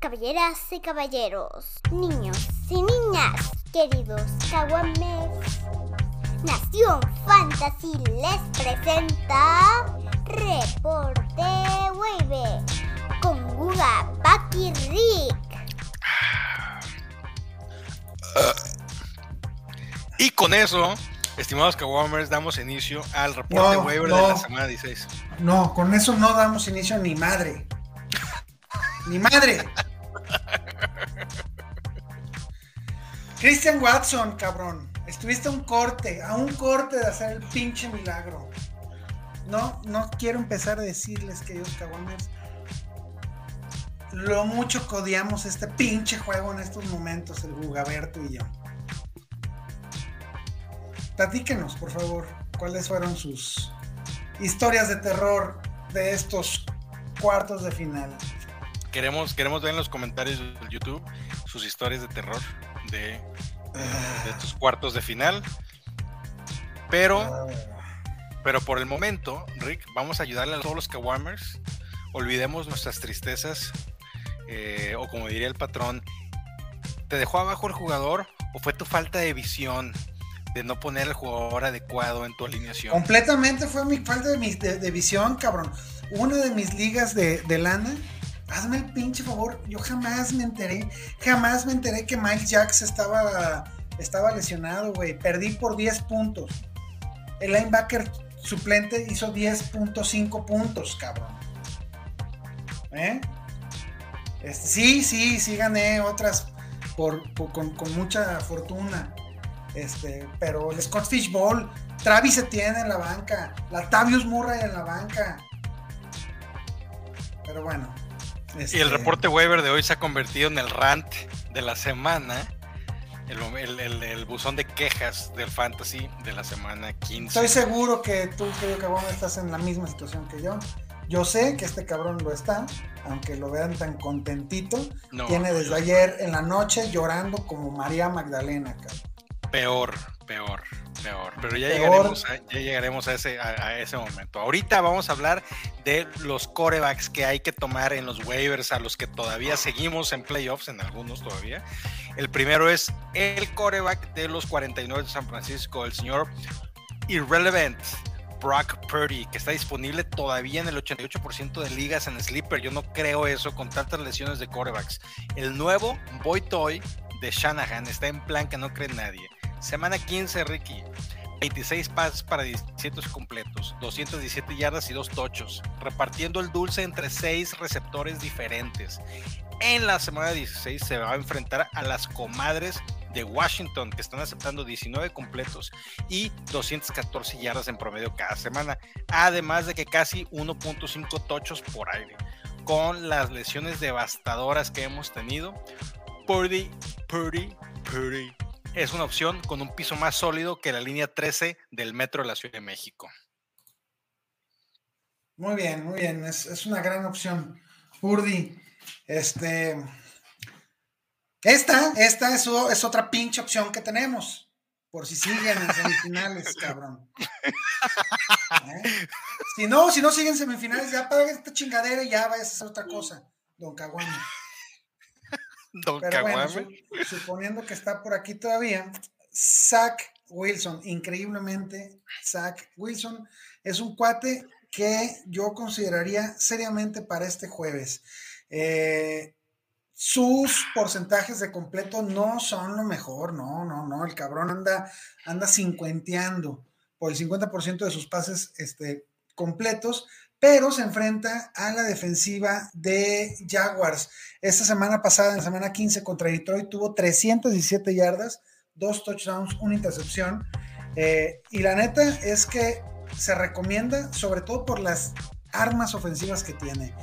Caballeras y caballeros, niños y niñas, queridos Caguames, Nación Fantasy les presenta Reporte Wave con Guga, Paki Rick. Y con eso, estimados Kawamers, damos inicio al reporte No, waiver no. de la semana 16. No, con eso no damos inicio ni madre. Ni madre. Christian Watson, cabrón. Estuviste a un corte, a un corte de hacer el pinche milagro. No, no quiero empezar a decirles, queridos caguamers, lo mucho que odiamos este pinche juego en estos momentos, el Gugaberto y yo. Platíquenos, por favor, cuáles fueron sus historias de terror de estos cuartos de final. Queremos, queremos ver en los comentarios del YouTube sus historias de terror de, de estos cuartos de final. Pero, pero por el momento, Rick, vamos a ayudarle a todos los Kawamers. Olvidemos nuestras tristezas. eh, o como diría el patrón, ¿te dejó abajo el jugador o fue tu falta de visión de no poner el jugador adecuado en tu alineación? Completamente fue mi falta de visión, cabrón. Una de mis ligas de, de lana, hazme el pinche favor, yo jamás me enteré, jamás me enteré que Miles Jacks estaba, estaba lesionado, güey. Perdí por 10 puntos. El linebacker suplente hizo 10.5 puntos, cabrón. ¿Eh? Este, sí, sí, sí gané otras por, con, mucha fortuna. Este, pero el Scott Fishbowl, Travis Etienne en la banca, Latavius Murray en la banca. Pero bueno. Y este, el reporte waiver de hoy se ha convertido en el rant de la semana. El, el- el- el buzón de quejas del fantasy de la semana 15. Estoy seguro que tú, querido cabrón, estás en la misma situación que yo. Yo sé que este cabrón lo está, aunque lo vean tan contentito. No, Tiene desde ayer en la noche llorando como María Magdalena, cabrón. peor, peor, peor. Pero ya Peor. llegaremos, a, ya llegaremos a, ese, a, a ese momento. Ahorita vamos a hablar de los corebacks que hay que tomar en los waivers, a los que todavía seguimos en playoffs, en algunos todavía. El primero es el coreback de los 49 de San Francisco, el señor Irrelevant. Brock Purdy, que está disponible todavía en el 88% de ligas en Sleeper. Yo no creo eso con tantas lesiones de corebacks. El nuevo Boy Toy de Shanahan está en plan que no cree nadie. Semana 15, Ricky. 26 pases para 17 completos, 217 yardas y 2 tochos, repartiendo el dulce entre 6 receptores diferentes. En la semana 16 se va a enfrentar a las comadres de Washington, que están aceptando 19 completos y 214 yardas en promedio cada semana, además de que casi 1.5 tochos por aire. Con las lesiones devastadoras que hemos tenido, Purdy, Purdy, Purdy es una opción con un piso más sólido que la línea 13 del metro de la Ciudad de México. Muy bien, muy bien. Es, es una gran opción. Purdy. Este. Esta, esta es, es otra pinche opción que tenemos. Por si siguen en semifinales, cabrón. ¿Eh? Si no, si no siguen en semifinales, ya paga esta chingadera y ya vayas a hacer otra cosa, don Caguama. Don Pero bueno, su- suponiendo que está por aquí todavía, Zach Wilson, increíblemente, Zach Wilson es un cuate que yo consideraría seriamente para este jueves. Eh, sus porcentajes de completo no son lo mejor, no, no, no, el cabrón anda, anda cincuenteando por el 50% de sus pases este, completos, pero se enfrenta a la defensiva de Jaguars. Esta semana pasada, en semana 15 contra Detroit, tuvo 317 yardas, dos touchdowns, una intercepción. Eh, y la neta es que se recomienda, sobre todo por las armas ofensivas que tiene.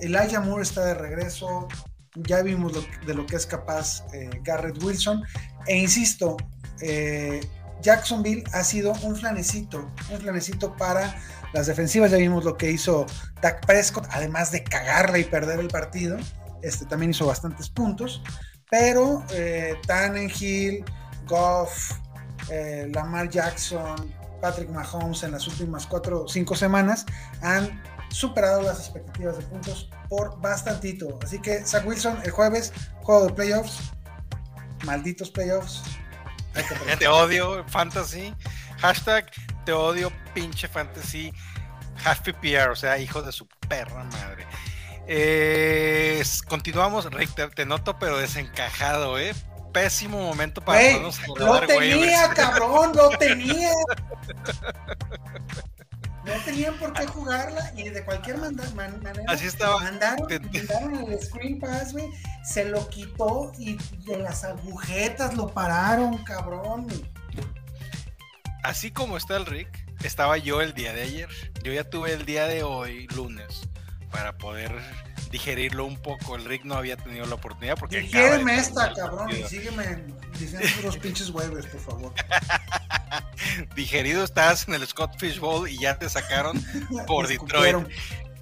Elijah Moore está de regreso, ya vimos de lo que es capaz eh, Garrett Wilson. E insisto, eh, Jacksonville ha sido un flanecito, un flanecito para las defensivas. Ya vimos lo que hizo Dak Prescott, además de cagarla y perder el partido. Este también hizo bastantes puntos. Pero eh, Tannenhill, Goff, eh, Lamar Jackson, Patrick Mahomes en las últimas cuatro o cinco semanas han superado las expectativas de puntos por bastantito. Así que Zach Wilson el jueves, juego de playoffs. Malditos playoffs. Te odio, fantasy. Hashtag te odio, pinche fantasy. Half PPR, o sea, hijo de su perra madre. Eh, continuamos, Rick, te, noto, pero desencajado, ¿eh? Pésimo momento para hey, Lo tenía, cabrón, lo tenía. No tenían por qué jugarla y de cualquier manera Así estaba. Mandaron, mandaron el screen pass, güey. Se lo quitó y de las agujetas lo pararon, cabrón. Así como está el Rick, estaba yo el día de ayer. Yo ya tuve el día de hoy, lunes, para poder digerirlo un poco. El Rick no había tenido la oportunidad porque. Digéreme esta, cabrón, y sígueme diciendo los pinches huevos, por favor. Digerido estás en el Scott Fish Bowl y ya te sacaron por Detroit.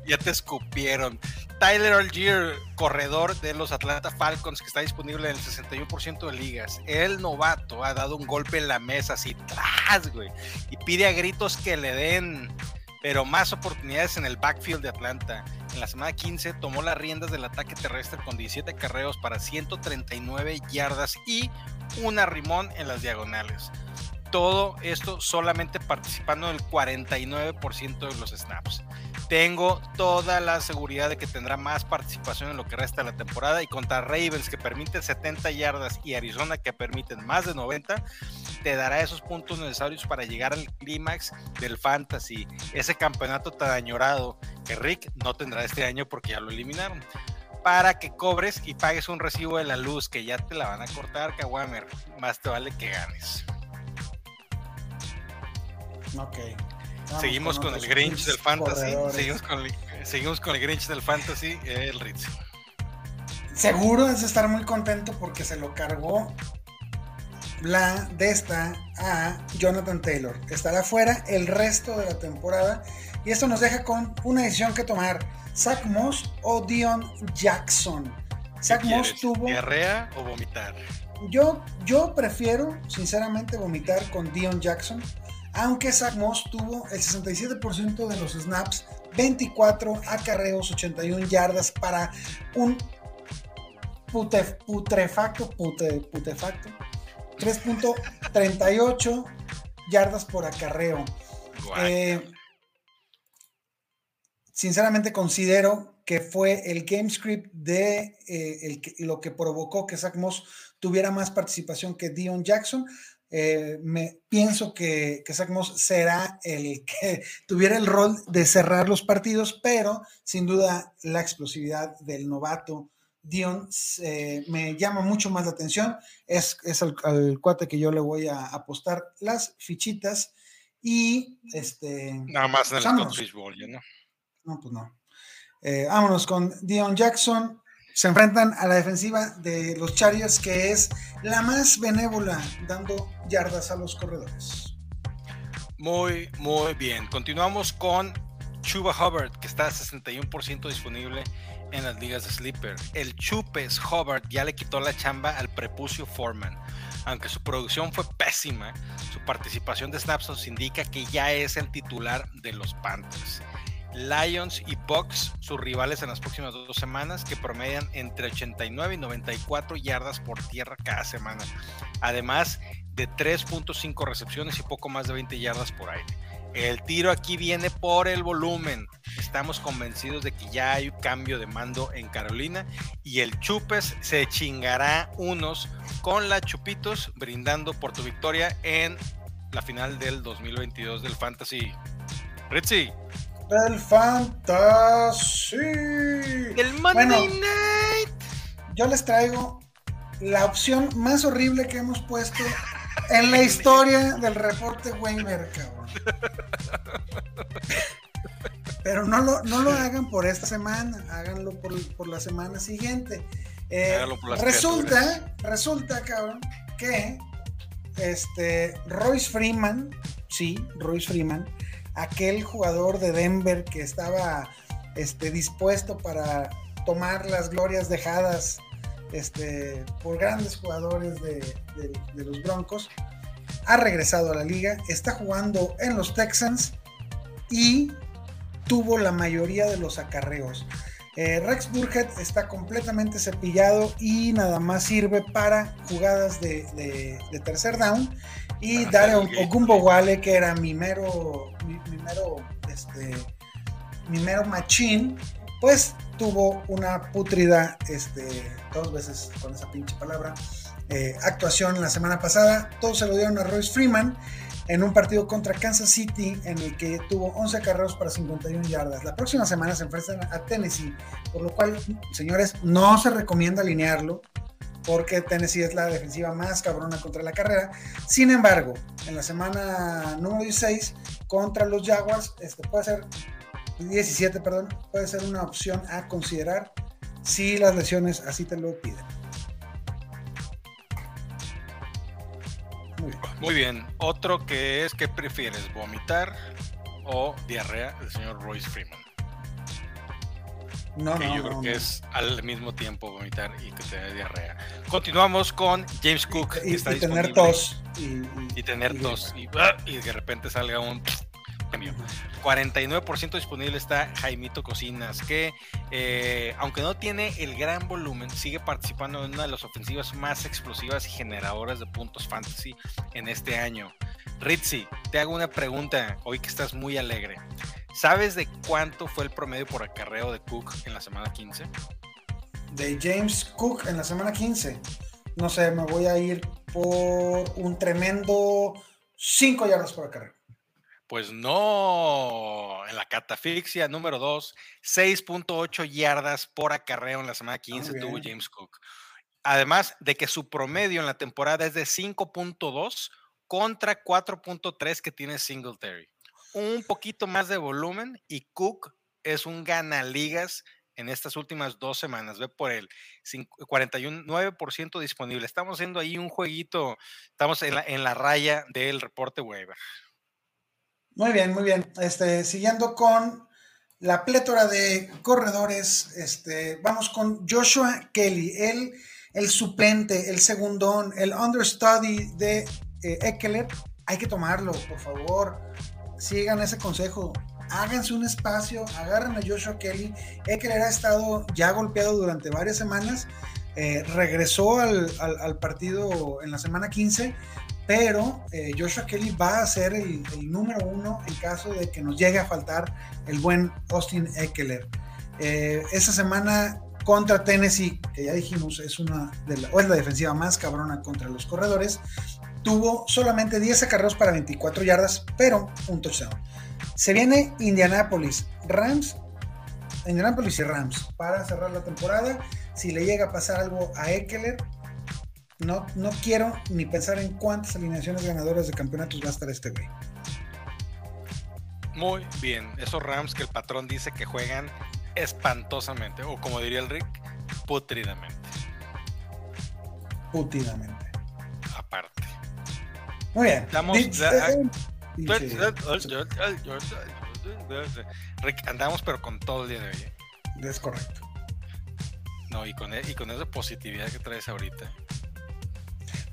Ya te escupieron. Tyler Algier, corredor de los Atlanta Falcons, que está disponible en el 61% de ligas. El novato ha dado un golpe en la mesa, así, tras, güey. Y pide a gritos que le den, pero más oportunidades en el backfield de Atlanta. En la semana 15 tomó las riendas del ataque terrestre con 17 carreos para 139 yardas y una rimón en las diagonales todo esto solamente participando en el 49% de los snaps. Tengo toda la seguridad de que tendrá más participación en lo que resta de la temporada y contra Ravens que permiten 70 yardas y Arizona que permiten más de 90, te dará esos puntos necesarios para llegar al clímax del fantasy, ese campeonato tan añorado que Rick no tendrá este año porque ya lo eliminaron para que cobres y pagues un recibo de la luz que ya te la van a cortar, Kawamer. Más te vale que ganes. Ok. Seguimos con, el Grinch del Fantasy. Seguimos con, el, seguimos con el Grinch del Fantasy, el Ritz. Seguro es estar muy contento porque se lo cargó la de esta a Jonathan Taylor. Estará fuera el resto de la temporada y esto nos deja con una decisión que tomar. Zach Moss o Dion Jackson. Zach Moss tuvo... ¿Diarrea o vomitar? Yo, yo prefiero, sinceramente, vomitar con Dion Jackson aunque Zach Moss tuvo el 67% de los snaps, 24 acarreos, 81 yardas para un putrefacto, putefacto, 3.38 yardas por acarreo. Eh, sinceramente considero que fue el game script de eh, lo que provocó que Zach Moss tuviera más participación que Dion Jackson. Eh, me pienso que, que Zach Moss será el que tuviera el rol de cerrar los partidos, pero sin duda la explosividad del novato Dion eh, me llama mucho más la atención. Es, es al, cuate que yo le voy a apostar las fichitas y este. Nada más en el pues, ¿no? No, pues no. Eh, vámonos con Dion Jackson, se enfrentan a la defensiva de los Chargers, que es la más benévola, dando yardas a los corredores. Muy, muy bien. Continuamos con Chuba Hubbard, que está a 61% disponible en las ligas de Sleeper. El Chupes Hubbard ya le quitó la chamba al prepucio Foreman. Aunque su producción fue pésima, su participación de snaps nos indica que ya es el titular de los Panthers. Lions y Bucks, sus rivales en las próximas dos semanas, que promedian entre 89 y 94 yardas por tierra cada semana, además de 3.5 recepciones y poco más de 20 yardas por aire. El tiro aquí viene por el volumen. Estamos convencidos de que ya hay un cambio de mando en Carolina y el Chupes se chingará unos con la Chupitos brindando por tu victoria en la final del 2022 del Fantasy. Ritzy, del Fantasy. El Monday Night. Yo les traigo la opción más horrible que hemos puesto en la historia del reporte waiver, cabrón. Pero no lo, no lo hagan por esta semana, háganlo por, la semana siguiente. Eh, resulta, resulta, cabrón, que este Royce Freeman, sí, Royce Freeman, aquel jugador de Denver que estaba este, dispuesto para tomar las glorias dejadas este, por grandes jugadores de, los Broncos, ha regresado a la liga, está jugando en los Texans y tuvo la mayoría de los acarreos. Eh, Rex Burkhead está completamente cepillado y nada más sirve para jugadas de, tercer down. Y Dario Ogumbo Wale, que era mi mero, mi, mero, este, mi mero machín, pues tuvo una putrida, este, dos veces con esa pinche palabra, eh, actuación la semana pasada. Todos se lo dieron a Royce Freeman en un partido contra Kansas City en el que tuvo 11 carreros para 51 yardas. La próxima semana se enfrentan a Tennessee, por lo cual, señores, no se recomienda alinearlo porque Tennessee es la defensiva más cabrona contra la carrera. Sin embargo, en la semana número 16 contra los Jaguars, este puede ser 17, perdón, puede ser una opción a considerar si las lesiones así te lo piden. Muy bien. Otro que es, ¿qué prefieres? ¿Vomitar o diarrea? El señor Royce Freeman. No, que no, yo creo no, que no. es al mismo tiempo vomitar y que te dé diarrea. Continuamos con James Cook, que Y, está y tener tos. Y, y- Y tener tos. Y, ¡ah! y de repente salga un cambio. 49% disponible está Jaimito Cocinas, que eh, aunque no tiene el gran volumen, sigue participando en una de las ofensivas más explosivas y generadoras de puntos fantasy en este año. Ritzy, te hago una pregunta, hoy que estás muy alegre. ¿Sabes de cuánto fue el promedio por acarreo de Cook en la semana 15? de James Cook en la semana 15. No sé, me voy a ir por un tremendo 5 yardas por carrera. Pues no, en la catafixia número 2, 6.8 yardas por acarreo en la semana 15 Muy tuvo. James Cook. Además de que su promedio en la temporada es de 5.2 contra 4.3 que tiene Singletary. Un poquito más de volumen y Cook es un ganaligas en estas últimas dos semanas. Ve por el 49% disponible. Estamos haciendo ahí un jueguito, estamos en la, en la raya del reporte waiver. Muy bien, muy bien. Este, siguiendo con la plétora de corredores, este, vamos con Joshua Kelly, el, suplente, el segundón, el understudy de eh, Eckler. Hay que tomarlo, por favor. Sigan ese consejo. Háganse un espacio, agarren a Joshua Kelly. Eckler ha estado ya golpeado durante varias semanas. eh, regresó al, al- al partido en la semana 15 pero eh, Joshua Kelly va a ser el, número uno en caso de que nos llegue a faltar el buen Austin Eckler. Eh, esa semana contra Tennessee, que ya dijimos es una de la, o es la defensiva más cabrona contra los corredores, tuvo solamente 10 acarreos para 24 yardas, pero un touchdown. Se viene Indianapolis, Rams, Indianapolis y Rams para cerrar la temporada. Si le llega a pasar algo a Eckler, no, no quiero ni pensar en cuántas alineaciones ganadoras de campeonatos va a estar este güey. Muy bien, esos Rams que el patrón dice que juegan espantosamente, o como diría el Rick, putridamente, Putidamente. aparte. Muy bien. Estamos- Rick, andamos pero con todo el día de hoy. ¿eh? Es correcto. No, y con, y con esa positividad que traes ahorita.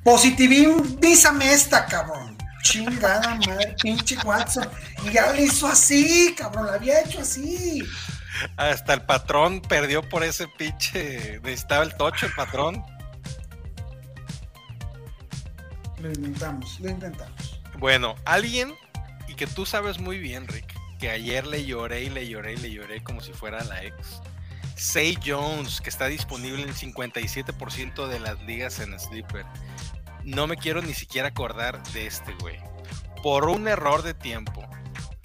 Positivízame esta, cabrón. Chingada madre, pinche Watson. Y ya le hizo así, cabrón. La había hecho así. Hasta el patrón perdió por ese pinche. Necesitaba el tocho, el patrón. Lo intentamos, lo intentamos. Bueno, alguien, y que tú sabes muy bien, Rick, que ayer le lloré y le lloré y le lloré como si fuera la ex. Say Jones, que está disponible en 57% de las ligas en Sleeper. No me quiero ni siquiera acordar de este güey. Por un error de tiempo,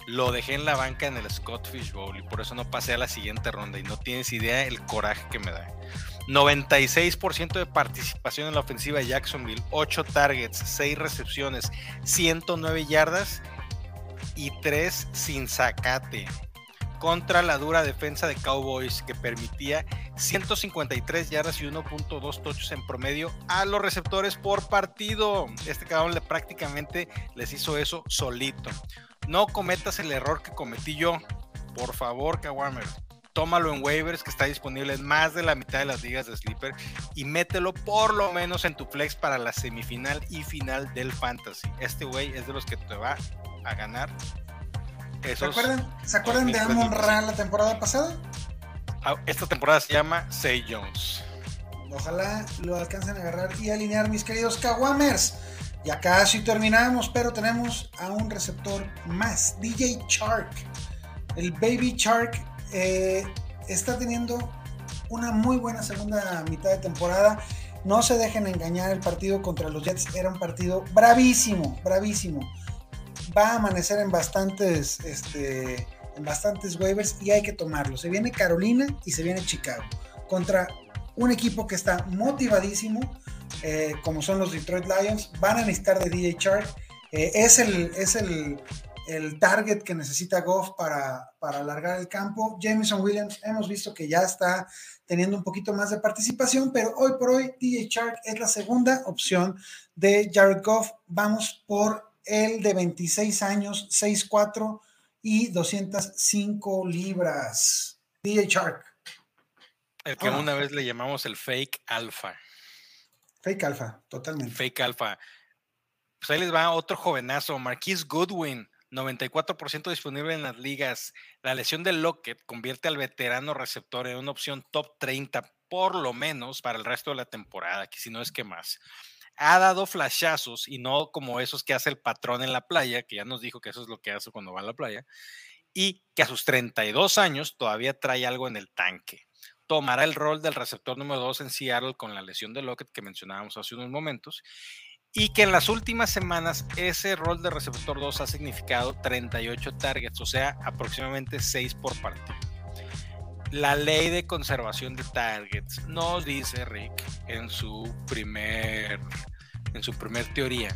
lo dejé en la banca en el Scott Fish Bowl y por eso no pasé a la siguiente ronda y no tienes idea el coraje que me da. 96% de participación en la ofensiva de Jacksonville, 8 targets, 6 recepciones, 109 yardas y 3 sin sacate. Contra la dura defensa de Cowboys que permitía 153 yardas y 1.2 tochos en promedio a los receptores por partido. Este cabrón le prácticamente les hizo eso solito. No cometas el error que cometí yo. Por favor, Kawamer tómalo en waivers que está disponible en más de la mitad de las ligas de Sleeper y mételo por lo menos en tu flex para la semifinal y final del Fantasy. Este güey es de los que te va a ganar. ¿Se acuerdan, ¿se acuerdan de 2000 Amon Ra la temporada pasada? Ah, esta temporada se llama Say Jones. Ojalá lo alcancen a agarrar y alinear, mis queridos Kawamers. Ya casi terminamos, pero tenemos a un receptor más, DJ Shark. El Baby Shark eh, está teniendo una muy buena segunda mitad de temporada. No se dejen engañar, el partido contra los Jets era un partido bravísimo, bravísimo. Va a amanecer en bastantes, este, en bastantes waivers y hay que tomarlo. Se viene Carolina y se viene Chicago contra un equipo que está motivadísimo, eh, como son los Detroit Lions. Van a necesitar de DJ Chark. Eh, es el, es el, el, target que necesita Goff para, para alargar el campo. Jameson Williams, hemos visto que ya está teniendo un poquito más de participación, pero hoy por hoy DJ Chark es la segunda opción de Jared Goff. Vamos por el de 26 años, 6'4 y 205 libras. DJ Shark. El que una vez le llamamos el fake alfa. Fake alfa, totalmente. Fake alfa. Pues ahí les va otro jovenazo, Marquis Goodwin, 94% disponible en las ligas. La lesión de Lockett convierte al veterano receptor en una opción top 30, por lo menos para el resto de la temporada, que si no es que más ha dado flashazos y no como esos que hace el patrón en la playa, que ya nos dijo que eso es lo que hace cuando va a la playa, y que a sus 32 años todavía trae algo en el tanque. Tomará el rol del receptor número 2 en Seattle con la lesión de Lockett que mencionábamos hace unos momentos, y que en las últimas semanas ese rol de receptor 2 ha significado 38 targets, o sea, aproximadamente 6 por partido. La ley de conservación de targets nos dice Rick en su primer en su primer teoría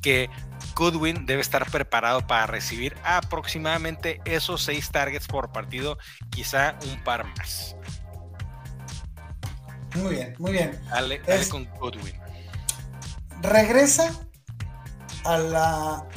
que Goodwin debe estar preparado para recibir aproximadamente esos seis targets por partido, quizá un par más. Muy bien, muy bien. Dale, con Goodwin. Regresa a la,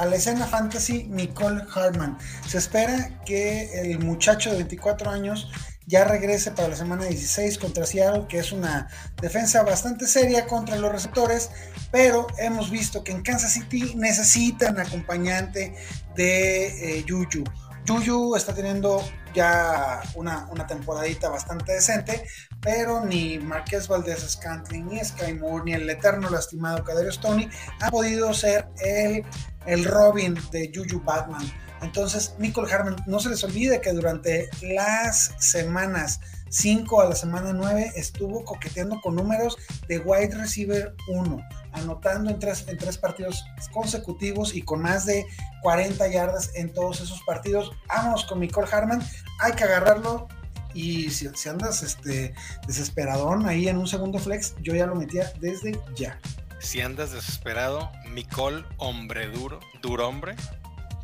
a la escena fantasy Nicole Hartman. Se espera que el muchacho de 24 años ya regrese para la semana 16 contra Seattle, que es una defensa bastante seria contra los receptores, pero hemos visto que en Kansas City necesitan acompañante de eh, Juju. Juju está teniendo ya una, una, temporadita bastante decente, pero ni Marqués Valdez Scantling, ni Sky Moore, ni el eterno lastimado Cadero Stoney han podido ser el, el Robin de Juju Batman. Entonces, Nicole Harman, no se les olvide que durante las semanas 5 a la semana 9 estuvo coqueteando con números de wide receiver 1, anotando en tres, en tres partidos consecutivos y con más de 40 yardas en todos esos partidos. Vamos con Nicole Harman, hay que agarrarlo. Y si, si andas este, desesperadón ahí en un segundo flex, yo ya lo metía desde ya. Si andas desesperado, Nicole, hombre duro, duro hombre.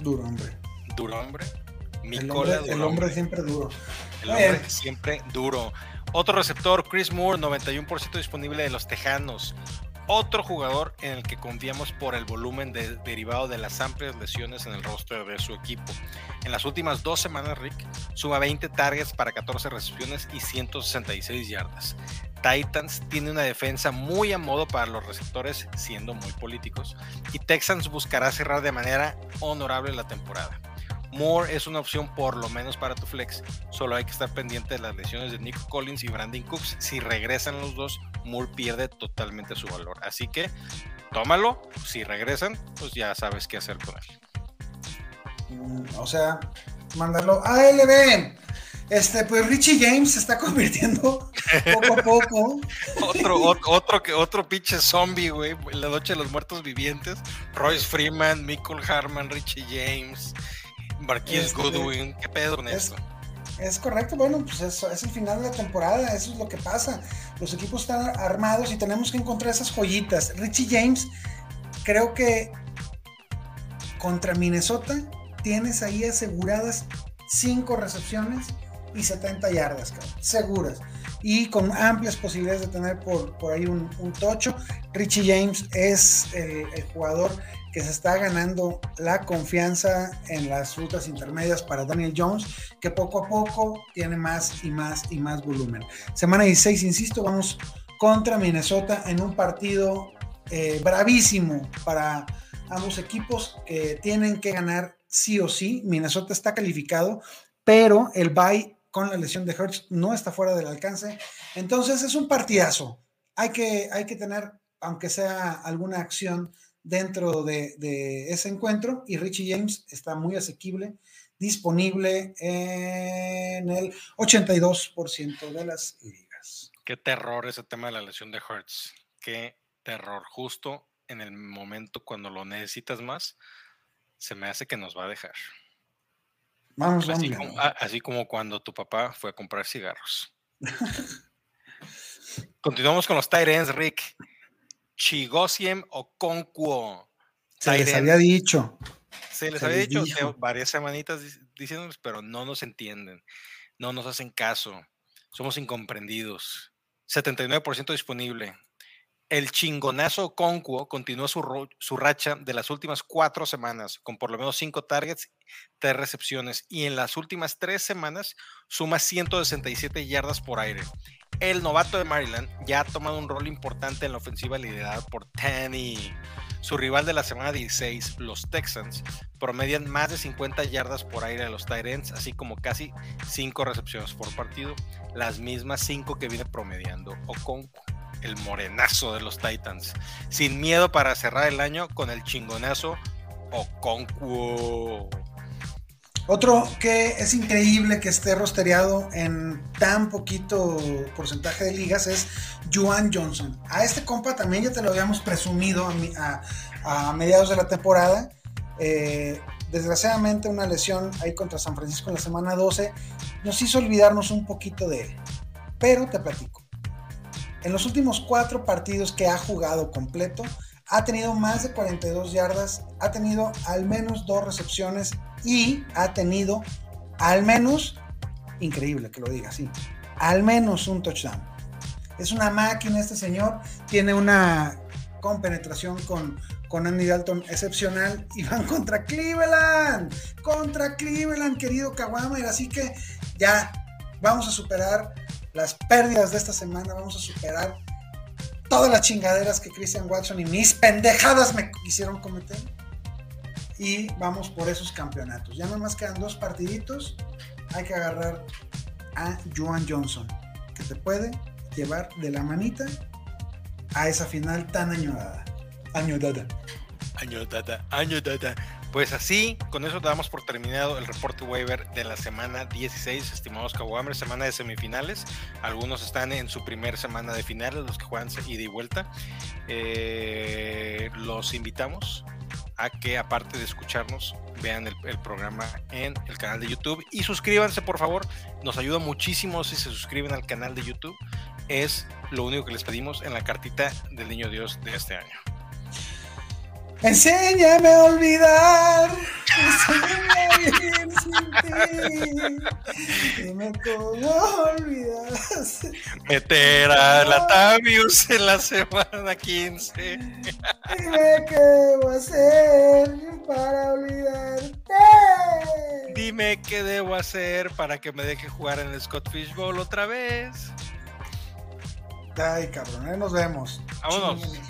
Duro hombre duro hombre. el hombre, siempre duro. El hombre siempre duro. Otro receptor, Chris Moore, 91% disponible de los Tejanos. Otro jugador en el que confiamos por el volumen derivado de las amplias lesiones en el rostro de su equipo. En las últimas dos semanas, Rick suma 20 targets para 14 recepciones y 166 yardas. Titans tiene una defensa muy a modo para los receptores, siendo muy políticos, y Texans buscará cerrar de manera honorable la temporada. Moore es una opción por lo menos para tu flex. Solo hay que estar pendiente de las lesiones de Nick Collins y Brandon Cooks. Si regresan los dos, Moore pierde totalmente su valor. Así que tómalo. Si regresan, pues ya sabes qué hacer con él. Mm, o sea, mandarlo a LB. Este, pues Richie James se está convirtiendo poco a poco. otro, otro, que otro pinche zombie, güey. La noche de los muertos vivientes. Royce Freeman, Michael Harman, Richie James. Marquis este, Goodwin, ¿qué pedo con es, Es correcto, bueno, pues eso es el final de la temporada, eso es lo que pasa. Los equipos están armados y tenemos que encontrar esas joyitas. Richie James, creo que contra Minnesota tienes ahí aseguradas 5 recepciones y 70 yardas, seguras. Y con amplias posibilidades de tener por, por ahí un, tocho. Richie James es el, el jugador que se está ganando la confianza en las rutas intermedias para Daniel Jones, que poco a poco tiene más y más y más volumen. Semana 16, insisto, vamos contra Minnesota en un partido eh, bravísimo para ambos equipos que tienen que ganar sí o sí. Minnesota está calificado, pero el bye con la lesión de Hertz no está fuera del alcance. Entonces es un partidazo. Hay que, hay que tener, aunque sea alguna acción dentro de, de ese encuentro, y Richie James está muy asequible, disponible en el 82% de las ligas. Qué terror ese tema de la lesión de Hertz. Qué terror. Justo en el momento cuando lo necesitas más, se me hace que nos va a dejar. Vamos, Así como, así como cuando tu papá fue a comprar cigarros. Continuamos con los ends, Rick. Chigosiem o Conquo. Se les había dicho. Se les se había les dicho dijo. varias semanitas dic- diciéndonos, pero no nos entienden. No nos hacen caso. Somos incomprendidos. 79% disponible. El chingonazo Conquo continuó su, su racha de las últimas cuatro semanas, con por lo menos cinco targets, tres recepciones, y en las últimas tres semanas suma 167 yardas por aire. El novato de Maryland ya ha tomado un rol importante en la ofensiva liderada por Tanny. Su rival de la semana 16, los Texans, promedian más de 50 yardas por aire a los ends, así como casi 5 recepciones por partido, las mismas 5 que viene promediando Okonkwo, el morenazo de los Titans. Sin miedo para cerrar el año con el chingonazo Okonkwo. Otro que es increíble que esté rostereado en tan poquito porcentaje de ligas es Juan Johnson. A este compa también ya te lo habíamos presumido a, mediados de la temporada. Eh, desgraciadamente una lesión ahí contra San Francisco en la semana 12 nos hizo olvidarnos un poquito de él. Pero te platico. En los últimos cuatro partidos que ha jugado completo, ha tenido más de 42 yardas, ha tenido al menos dos recepciones y ha tenido al menos, increíble que lo diga así, al menos un touchdown. Es una máquina este señor, tiene una compenetración con, con Andy Dalton excepcional y van contra Cleveland, contra Cleveland, querido Kawamer, así que ya vamos a superar las pérdidas de esta semana, vamos a superar todas las chingaderas que Christian Watson y mis pendejadas me quisieron cometer. Y vamos por esos campeonatos. Ya nomás quedan dos partiditos. Hay que agarrar a Joan Johnson, que te puede llevar de la manita a esa final tan añorada. Añorada. Año data, año data. Pues así, con eso damos por terminado el reporte waiver de la semana 16, estimados Caguamers, semana de semifinales. Algunos están en su primer semana de finales, los que juegan ida y vuelta. Eh, los invitamos a que, aparte de escucharnos, vean el, el programa en el canal de YouTube y suscríbanse, por favor. Nos ayuda muchísimo si se suscriben al canal de YouTube. Es lo único que les pedimos en la cartita del Niño Dios de este año. Enséñame a olvidar. Enséñame a vivir sin ti. Dime cómo olvidar. Meter a Latavius en la semana 15. Dime qué debo hacer para olvidarte. Dime qué debo hacer para que me deje jugar en el Scott Fishbowl otra vez. Ay, cabrón, ahí nos vemos. Vámonos.